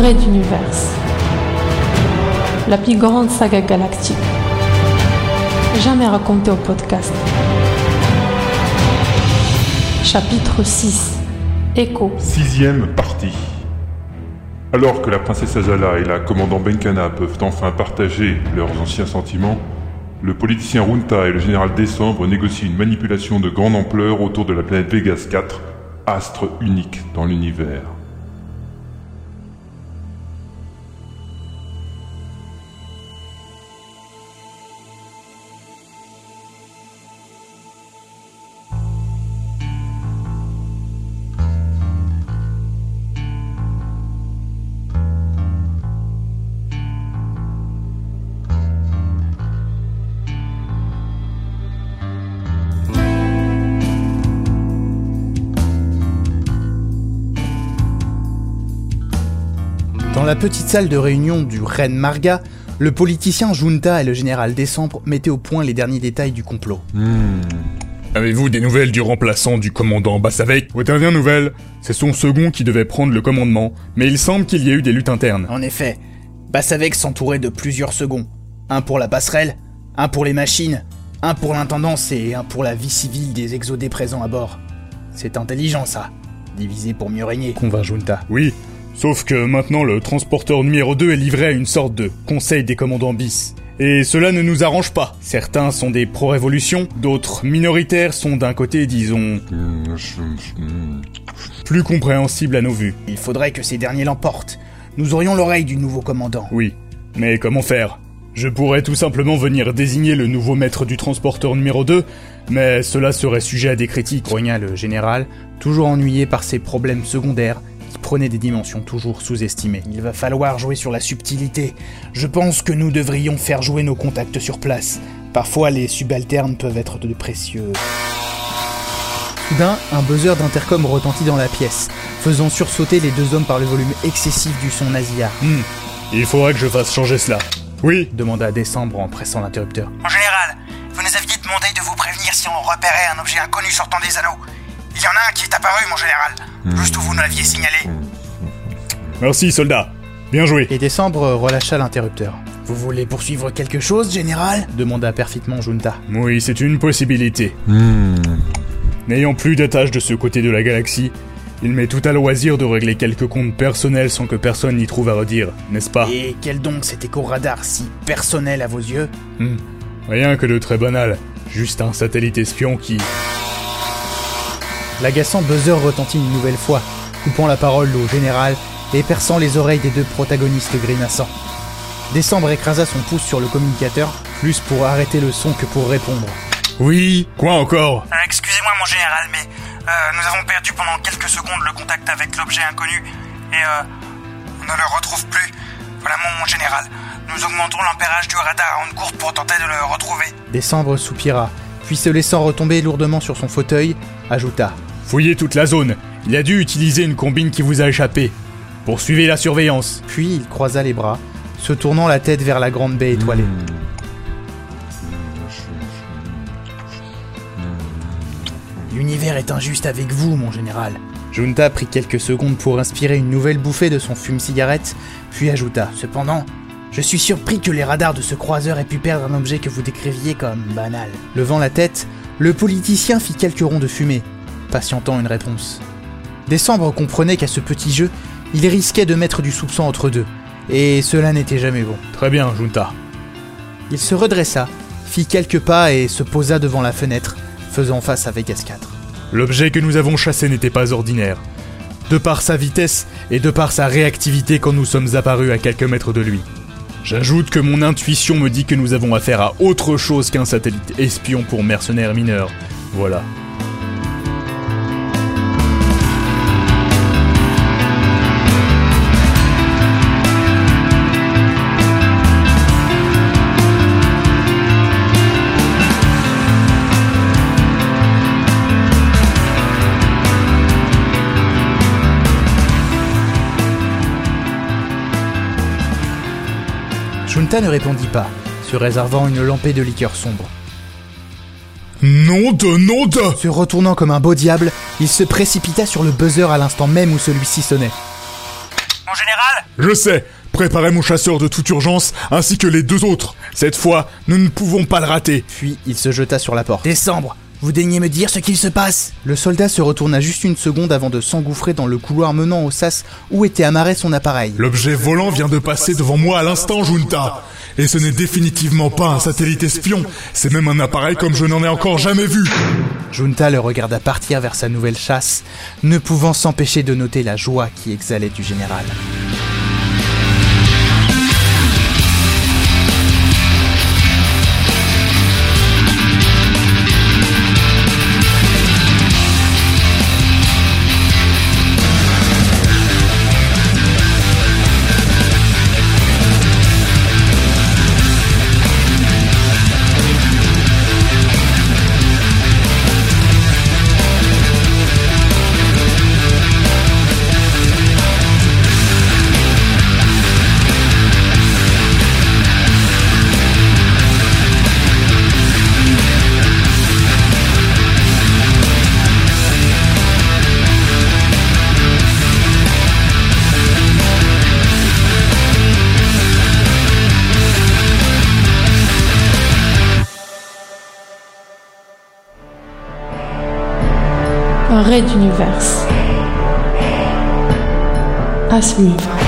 Raid Universe. La plus grande saga galactique. Jamais racontée au podcast. Chapitre 6. Écho. Sixième partie. Alors que la princesse Azala et la commandant Benkana peuvent enfin partager leurs anciens sentiments, le politicien Runta et le général Décembre négocient une manipulation de grande ampleur autour de la planète Vegas 4, astre unique dans l'univers. Dans la petite salle de réunion du Ren Marga, le politicien Junta et le général Décembre mettaient au point les derniers détails du complot. Avez-vous des nouvelles du remplaçant du commandant Bassavek Oui, dernière nouvelle? C'est son second qui devait prendre le commandement, mais il semble qu'il y a eu des luttes internes. En effet, Bassavek s'entourait de plusieurs seconds. Un pour la passerelle, un pour les machines, un pour l'intendance et un pour la vie civile des exodés présents à bord. C'est intelligent ça. Divisé pour mieux régner, convainc Junta. Oui, sauf que maintenant le transporteur numéro 2 est livré à une sorte de conseil des commandants bis. Et cela ne nous arrange pas. Certains sont des pro-révolution, d'autres minoritaires sont d'un côté, disons, plus compréhensibles à nos vues. Il faudrait que ces derniers l'emportent. Nous aurions l'oreille du nouveau commandant. Oui, mais comment faire? Je pourrais tout simplement venir désigner le nouveau maître du transporteur numéro 2, mais cela serait sujet à des critiques. Grogna le général, toujours ennuyé par ses problèmes secondaires qui prenaient des dimensions toujours sous-estimées. Il va falloir jouer sur la subtilité. Je pense que nous devrions faire jouer nos contacts sur place. Parfois, les subalternes peuvent être de précieux. Soudain, un buzzer d'intercom retentit dans la pièce, faisant sursauter les deux hommes par le volume excessif du son nasillard. Hmm, il faudrait que je fasse changer cela. Oui, demanda Décembre en pressant l'interrupteur. Mon général, vous nous aviez demandé de vous prévenir si on repérait un objet inconnu sortant des anneaux. Il y en a un qui est apparu, mon général, juste où vous nous l'aviez signalé. merci soldat. Bien joué. Et Décembre relâcha l'interrupteur. Vous voulez poursuivre quelque chose, général? demanda perfidement Junta. Oui, c'est une possibilité. N'ayant plus d'attache de ce côté de la galaxie, il m'est tout à loisir de régler quelques comptes personnels sans que personne n'y trouve à redire, n'est-ce pas? Et quel donc cet écho-radar si personnel à vos yeux? Hmm, Rien que de très banal. Juste un satellite espion qui... L'agaçant buzzer retentit une nouvelle fois, coupant la parole au général et perçant les oreilles des deux protagonistes grimaçants. Décembre écrasa son pouce sur le communicateur, plus pour arrêter le son que pour répondre. Oui Quoi encore? Euh, Excusez-moi, mon général, mais euh, nous avons perdu pendant quelques secondes le contact avec l'objet inconnu et euh, on ne le retrouve plus. Voilà, mon, mon général. Nous augmentons l'ampérage du radar en courte pour tenter de le retrouver. Décembre soupira, puis se laissant retomber lourdement sur son fauteuil, ajouta. Fouillez toute la zone. Il a dû utiliser une combine qui vous a échappé. Poursuivez la surveillance. Puis il croisa les bras, se tournant la tête vers la grande baie étoilée. L'univers est injuste avec vous, mon général. Junta prit quelques secondes pour inspirer une nouvelle bouffée de son fume-cigarette, puis ajouta Cependant, je suis surpris que les radars de ce croiseur aient pu perdre un objet que vous décriviez comme banal. Levant la tête, le politicien fit quelques ronds de fumée, patientant une réponse. Décembre comprenait qu'à ce petit jeu, il risquait de mettre du soupçon entre deux, et cela n'était jamais bon. Très bien, Junta. Il se redressa, fit quelques pas et se posa devant la fenêtre, faisant face à Vegas 4. L'objet que nous avons chassé n'était pas ordinaire. De par sa vitesse et de par sa réactivité quand nous sommes apparus à quelques mètres de lui. J'ajoute que mon intuition me dit que nous avons affaire à autre chose qu'un satellite espion pour mercenaires mineurs. Voilà. Junta ne répondit pas, se réservant une lampée de liqueur sombre. Nom de nom de Se retournant comme un beau diable, il se précipita sur le buzzer à l'instant même où celui-ci sonnait. Mon général Je sais, préparez mon chasseur de toute urgence, ainsi que les deux autres. Cette fois, nous ne pouvons pas le rater. Puis il se jeta sur la porte. Décembre, vous daignez me dire ce qu'il se passe Le soldat se retourna juste une seconde avant de s'engouffrer dans le couloir menant au sas où était amarré son appareil. L'objet volant vient de passer devant moi à l'instant, Junta. Et ce n'est définitivement pas un satellite espion, c'est même un appareil comme je n'en ai encore jamais vu. Junta le regarda partir vers sa nouvelle chasse, ne pouvant s'empêcher de noter la joie qui exhalait du général. D'univers. À suivre.